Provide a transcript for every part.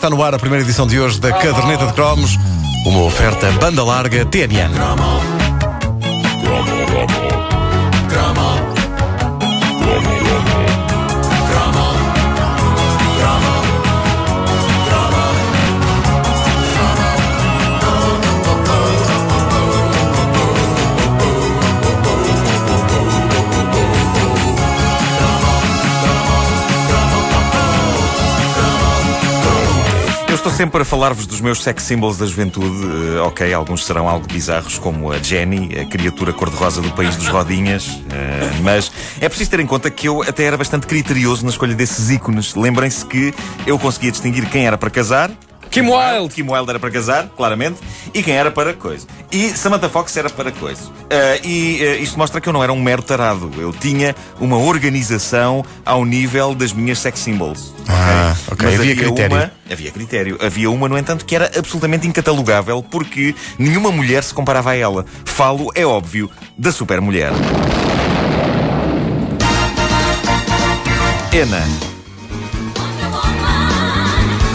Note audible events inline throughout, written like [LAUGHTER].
está no ar a primeira edição de hoje da Caderneta de Cromos, uma oferta banda larga TNN. Estou sempre a falar-vos dos meus sex symbols da juventude. Eh, ok, alguns serão algo bizarros, como a Jenny, a criatura cor-de-rosa do país dos rodinhas. eh, mas é preciso ter em conta que eu até era bastante criterioso na escolha desses ícones. Lembrem-se que eu conseguia distinguir quem era para casar. Kim Wilde. Kim Wilde era para casar, claramente, e quem era para coisa. E Samantha Fox era para coisa. Ah, e ah, isto mostra que eu não era um mero tarado. Eu tinha uma organização ao nível das minhas sex symbols. Ah, ok. Mas Havia critério. Uma, havia critério. Havia uma, no entanto, que era absolutamente incatalogável porque nenhuma mulher se comparava a ela. Falo, é óbvio, da super mulher. Ena.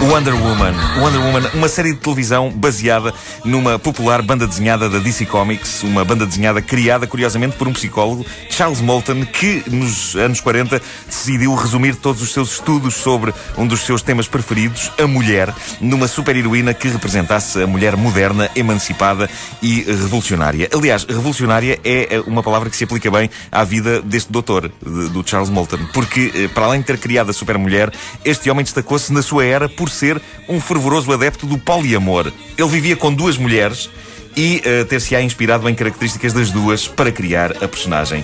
Wonder Woman. Wonder Woman, uma série de televisão baseada numa popular banda desenhada da DC Comics, uma banda desenhada criada, curiosamente, por um psicólogo, Charles Moulton, que nos anos 40 decidiu resumir todos os seus estudos sobre um dos seus temas preferidos, a mulher, numa super-heroína que representasse a mulher moderna, emancipada e revolucionária. Aliás, revolucionária é uma palavra que se aplica bem à vida deste doutor, do Charles Moulton, porque, eh, para além de ter criado a super-mulher, este homem destacou-se na sua era por ser um fervoroso adepto do poliamor. Ele vivia com duas mulheres e eh, ter-se-á inspirado em características das duas para criar a personagem.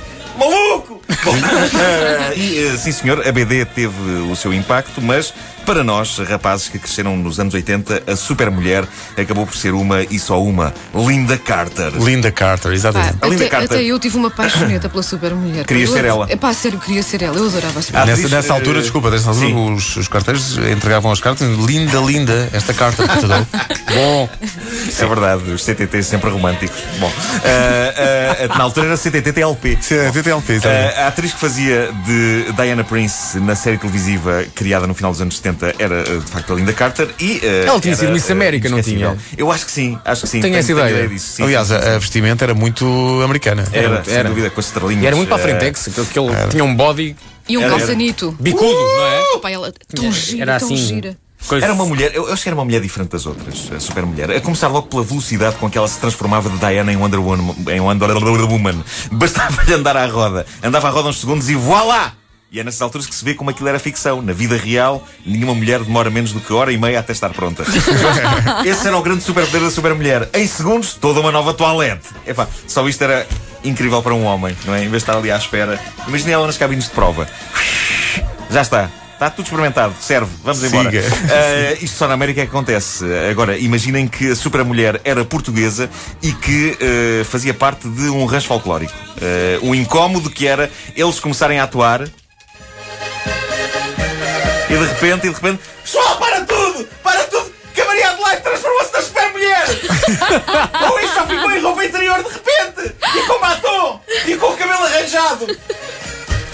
[LAUGHS] E, eh, sim senhor, a BD teve o seu impacto, mas para nós, rapazes que cresceram nos anos 80, a super-mulher acabou por ser uma e só uma, Linda Carter. Linda Carter, Pá, exatamente. A Linda até, Carter. até eu tive uma paixoneta pela super mulher. Querias Eu ser ela? É pá, sério, queria ser ela. Eu adorava a super Ah, Nessa, nessa altura, eh, desculpa, nessa altura, sim. os, os carteiros entregavam as cartas linda, linda, esta carta que te dou. [LAUGHS] Bom, É verdade, os CTT sempre românticos. Bom, eh, eh, na altura era CTT-TLP. Sim, é TTLP, exatamente. Uh, a atriz que fazia de Diana Prince na série televisiva criada no final dos anos 70 era uh, de facto a Linda Carter e. uh, Ela tinha era, sido Miss uh, América, não tinha? Eu acho que sim, acho que sim. Tenho essa ideia. disso, sim, Aliás, sim, sim, a, a vestimenta era muito americana. era, sem era. dúvida, com as estrelinhas. e era muito para a uh, frentex, aquele que ele tinha um body E um Era- calçanito. bicudo, não é? Pá, ela tão gira, Era tão assim. gira. Coisa... Era uma mulher, eu eu acho que era uma mulher diferente das outras, a super mulher. A começar logo pela velocidade com que ela se transformava de Diana em Wonder Woman. Em Wonder Woman. Bastava-lhe andar à roda. Andava à roda uns segundos e voilá! E é nessas alturas que se vê como aquilo era ficção. Na vida real, nenhuma mulher demora menos do que hora e meia até estar pronta. [LAUGHS] Esse era o grande superpoder da super mulher. Em segundos, toda uma nova toalete. Epá, só isto era incrível para um homem, não é? Em vez de estar ali à espera. Imagine ela nas cabines de prova. Já está. Está tudo experimentado. Serve. Vamos embora. Uh, isto só na América é que acontece. Agora, imaginem que a super mulher era portuguesa e que uh, fazia parte de um rancho folclórico. Uh, o incómodo que era eles começarem a atuar e de repente, e de repente, pessoal, para tudo! Para tudo! Que a Maria Adelaide transformou-se na super mulher! [LAUGHS] Ou isso só ficou em roupa interior de repente! E com batom! E com o cabelo arranjado!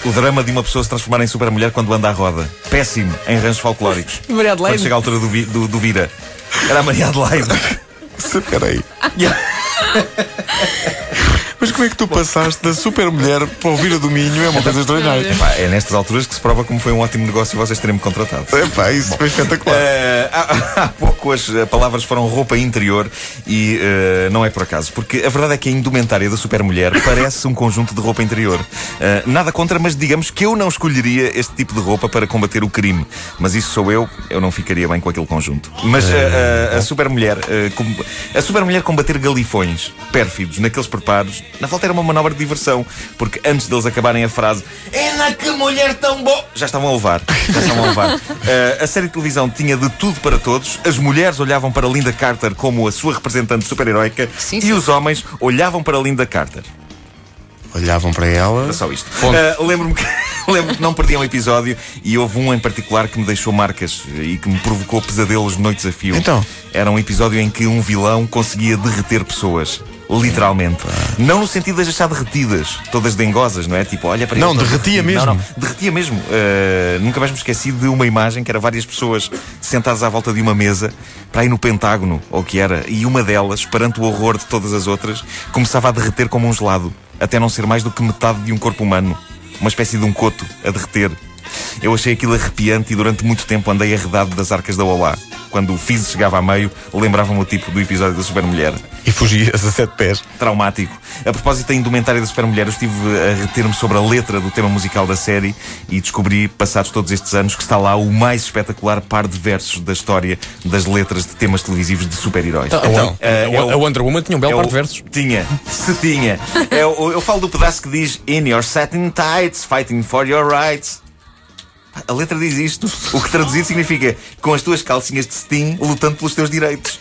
O drama de uma pessoa se transformar em super mulher quando anda à roda. Péssimo em ranchos folclóricos. [LAUGHS] Maria Quando Adelaide. chega a altura do, vi- do, do Vira. Era a Maria Adelaide. [LAUGHS] Espera aí. Yeah. [LAUGHS] Mas como é que tu passaste da super mulher para o Vira do Minho? É uma coisa extraordinária. É nestas alturas que se prova como foi um ótimo negócio vocês terem-me contratado. Epá, isso foi espetacular. Eh, há, [LAUGHS] há pouco as eh, palavras foram roupa interior e eh, não é por acaso, porque a verdade é que a indumentária da supermulher parece um conjunto de roupa interior. Eh, nada contra, mas digamos que eu não escolheria este tipo de roupa para combater o crime. Mas isso sou eu, eu não ficaria bem com aquele conjunto. Mas eh, a supermulher, eh, com- a supermulher combater galifões pérfidos naqueles preparos, na volta era uma manobra de diversão, porque antes deles acabarem a frase É na que mulher tão boa! Já estavam a levar. Já estavam a levar. [LAUGHS] Eh, a série de televisão tinha de tudo para todos. As mulheres olhavam para Linda Carter como a sua representante super-heroica Sim, e sim. os homens olhavam para Linda Carter. Olhavam para ela. Era só isto. Eh, Lembro-me que, [LAUGHS] lembro que não perdi um episódio e houve um em particular que me deixou marcas e que me provocou pesadelos noites a fio. Então? Era um episódio em que um vilão conseguia derreter pessoas. Literalmente. Não no sentido de as achar derretidas, todas dengosas, não é? Tipo, olha para Não, ele, derretia mesmo. Não, não, derretia mesmo. Uh, nunca mais me esqueci de uma imagem que era várias pessoas sentadas à volta de uma mesa, para ir no Pentágono, ou o que era, e uma delas, perante o horror de todas as outras, começava a derreter como um gelado, até não ser mais do que metade de um corpo humano. Uma espécie de um coto a derreter. Eu achei aquilo arrepiante e durante muito tempo andei arredado das arcas da Olá. Quando o Fizz chegava a meio, lembrava-me o tipo do episódio da Supermulher. E fugias a sete pés. Traumático. A propósito da indumentária da Supermulher, eu estive a reter-me sobre a letra do tema musical da série e descobri, passados todos estes anos, que está lá o mais espetacular par de versos da história das letras de temas televisivos de super-heróis. Então, a, é o- a Wonder Woman tinha um belo é par de versos. Tinha, se tinha. É o- eu falo do pedaço que diz In your satin tights, fighting for your rights. A letra diz isto, o que traduzido significa com as tuas calcinhas de cetim lutando pelos teus direitos.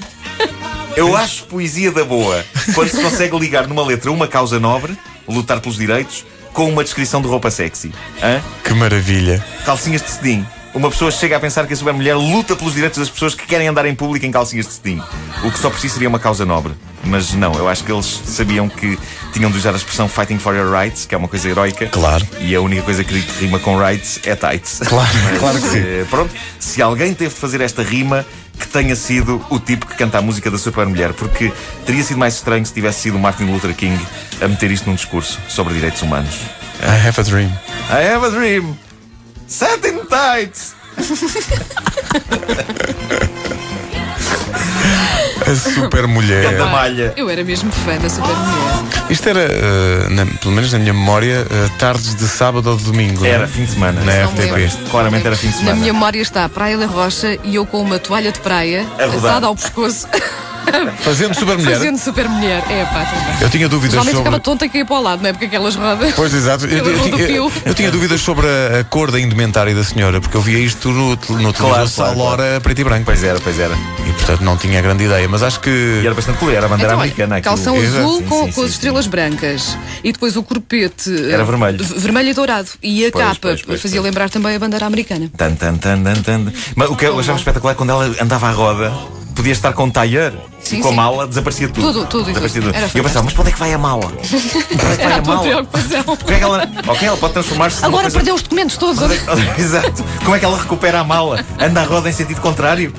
Eu acho poesia da boa quando se consegue ligar numa letra uma causa nobre, lutar pelos direitos, com uma descrição de roupa sexy. Hã? Que maravilha. Calcinhas de cetim. Uma pessoa chega a pensar que a supermulher luta pelos direitos das pessoas que querem andar em público em calcinhas de cetim. O que só por si seria uma causa nobre. Mas não, eu acho que eles sabiam que tinham de usar a expressão fighting for your rights, que é uma coisa heroica. Claro. E a única coisa que rima com rights é tights. Claro, Mas, claro que sim. eh, Pronto, se alguém teve de fazer esta rima, que tenha sido o tipo que canta a música da supermulher, porque teria sido mais estranho se tivesse sido Martin Luther King a meter isto num discurso sobre direitos humanos. I have a dream. I have a dream. Satin tights. A super mulher. Canta malha. Eu era mesmo fã da super mulher. Isto era, eh, na- pelo menos na minha memória, eh, tardes de sábado ou de domingo. não é? Era fim de semana. Na Não me FTP. lembro. Claramente era fim de Na semana. minha memória está Praia da Rocha e eu com uma toalha de praia A rodar. atada ao pescoço, [LAUGHS] [LAUGHS] Fazendo super mulher. fazendo super mulher. É pá, também. Eu tinha dúvidas Geralmente sobre. ficava tonta e caía para o lado, não é? Porque aquelas rodas. Pois exato, [LAUGHS] eu, eu tinha- eu- rodopio. eu tinha dúvidas sobre a, a cor da indumentária da senhora, porque eu via isto no, no televisor Claro, só claro, Lora preto e branco. Pois era, pois era. E portanto não tinha grande ideia, mas acho que. E era bastante colher, era a bandeira Então, americana. aquilo. calção Exato. azul Sim, com, sim, com as sim, estrelas brancas e depois o corpete Era eh, vermelho. v- vermelho e dourado e a Pois, capa pois, pois, fazia pois. lembrar também a bandeira americana. Tan, tan, tan, tan, tan. Mas o que eu achava espetacular é quando ela andava à roda, podia estar com um tailleur Sim, e com a sim. mala, desaparecia tudo. Tudo, tudo, Desaparecia tudo. E eu pensava, mas para onde é que vai a mala? [LAUGHS] Para onde é que vai a a mala? preocupação. Como é que ela... Ok, ela pode transformar-se Agora coisa... perdeu os documentos todos. [LAUGHS] Exato. Como é que ela recupera a mala? Anda à roda em sentido contrário?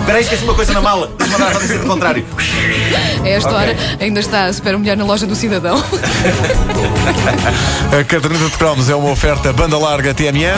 Espera aí, esqueci uma coisa na mala. Deixa-me andar à roda em sentido contrário. A esta Ok. hora ainda está a super mulher na loja do cidadão. [LAUGHS] A caderneta de cromos é uma oferta banda larga TMN.